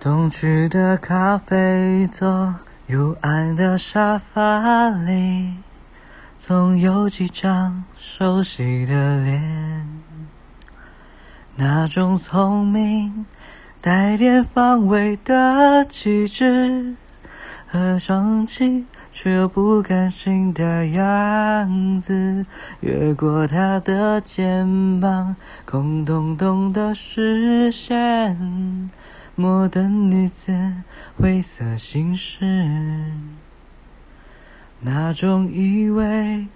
东区的咖啡座，幽暗的沙发里，总有几张熟悉的脸。那种聪明、带点防卫的气质，和生气却又不甘心的样子，越过他的肩膀，空洞洞的视线。摩登女子，灰色心事，那种以为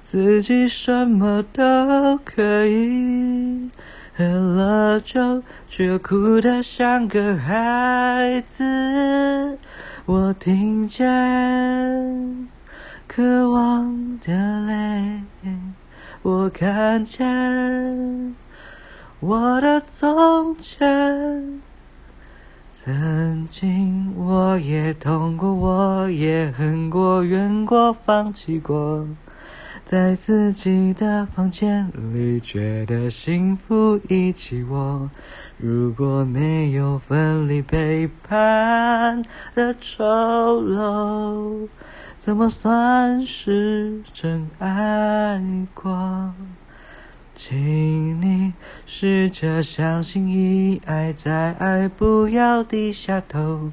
自己什么都可以，喝了酒却哭得像个孩子。我听见渴望的泪，我看见我的从前。曾经我也痛过，我也恨过，怨过，放弃过，在自己的房间里觉得幸福一起我。如果没有分离背叛的丑陋，怎么算是真爱过？请你试着相信，一爱再爱，不要低下头。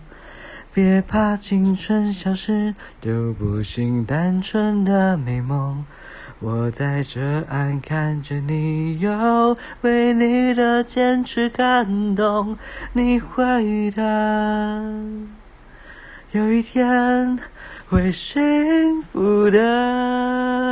别怕青春消失都不醒，单纯的美梦。我在这岸看着你，有为你的坚持感动。你会的，有一天会幸福的。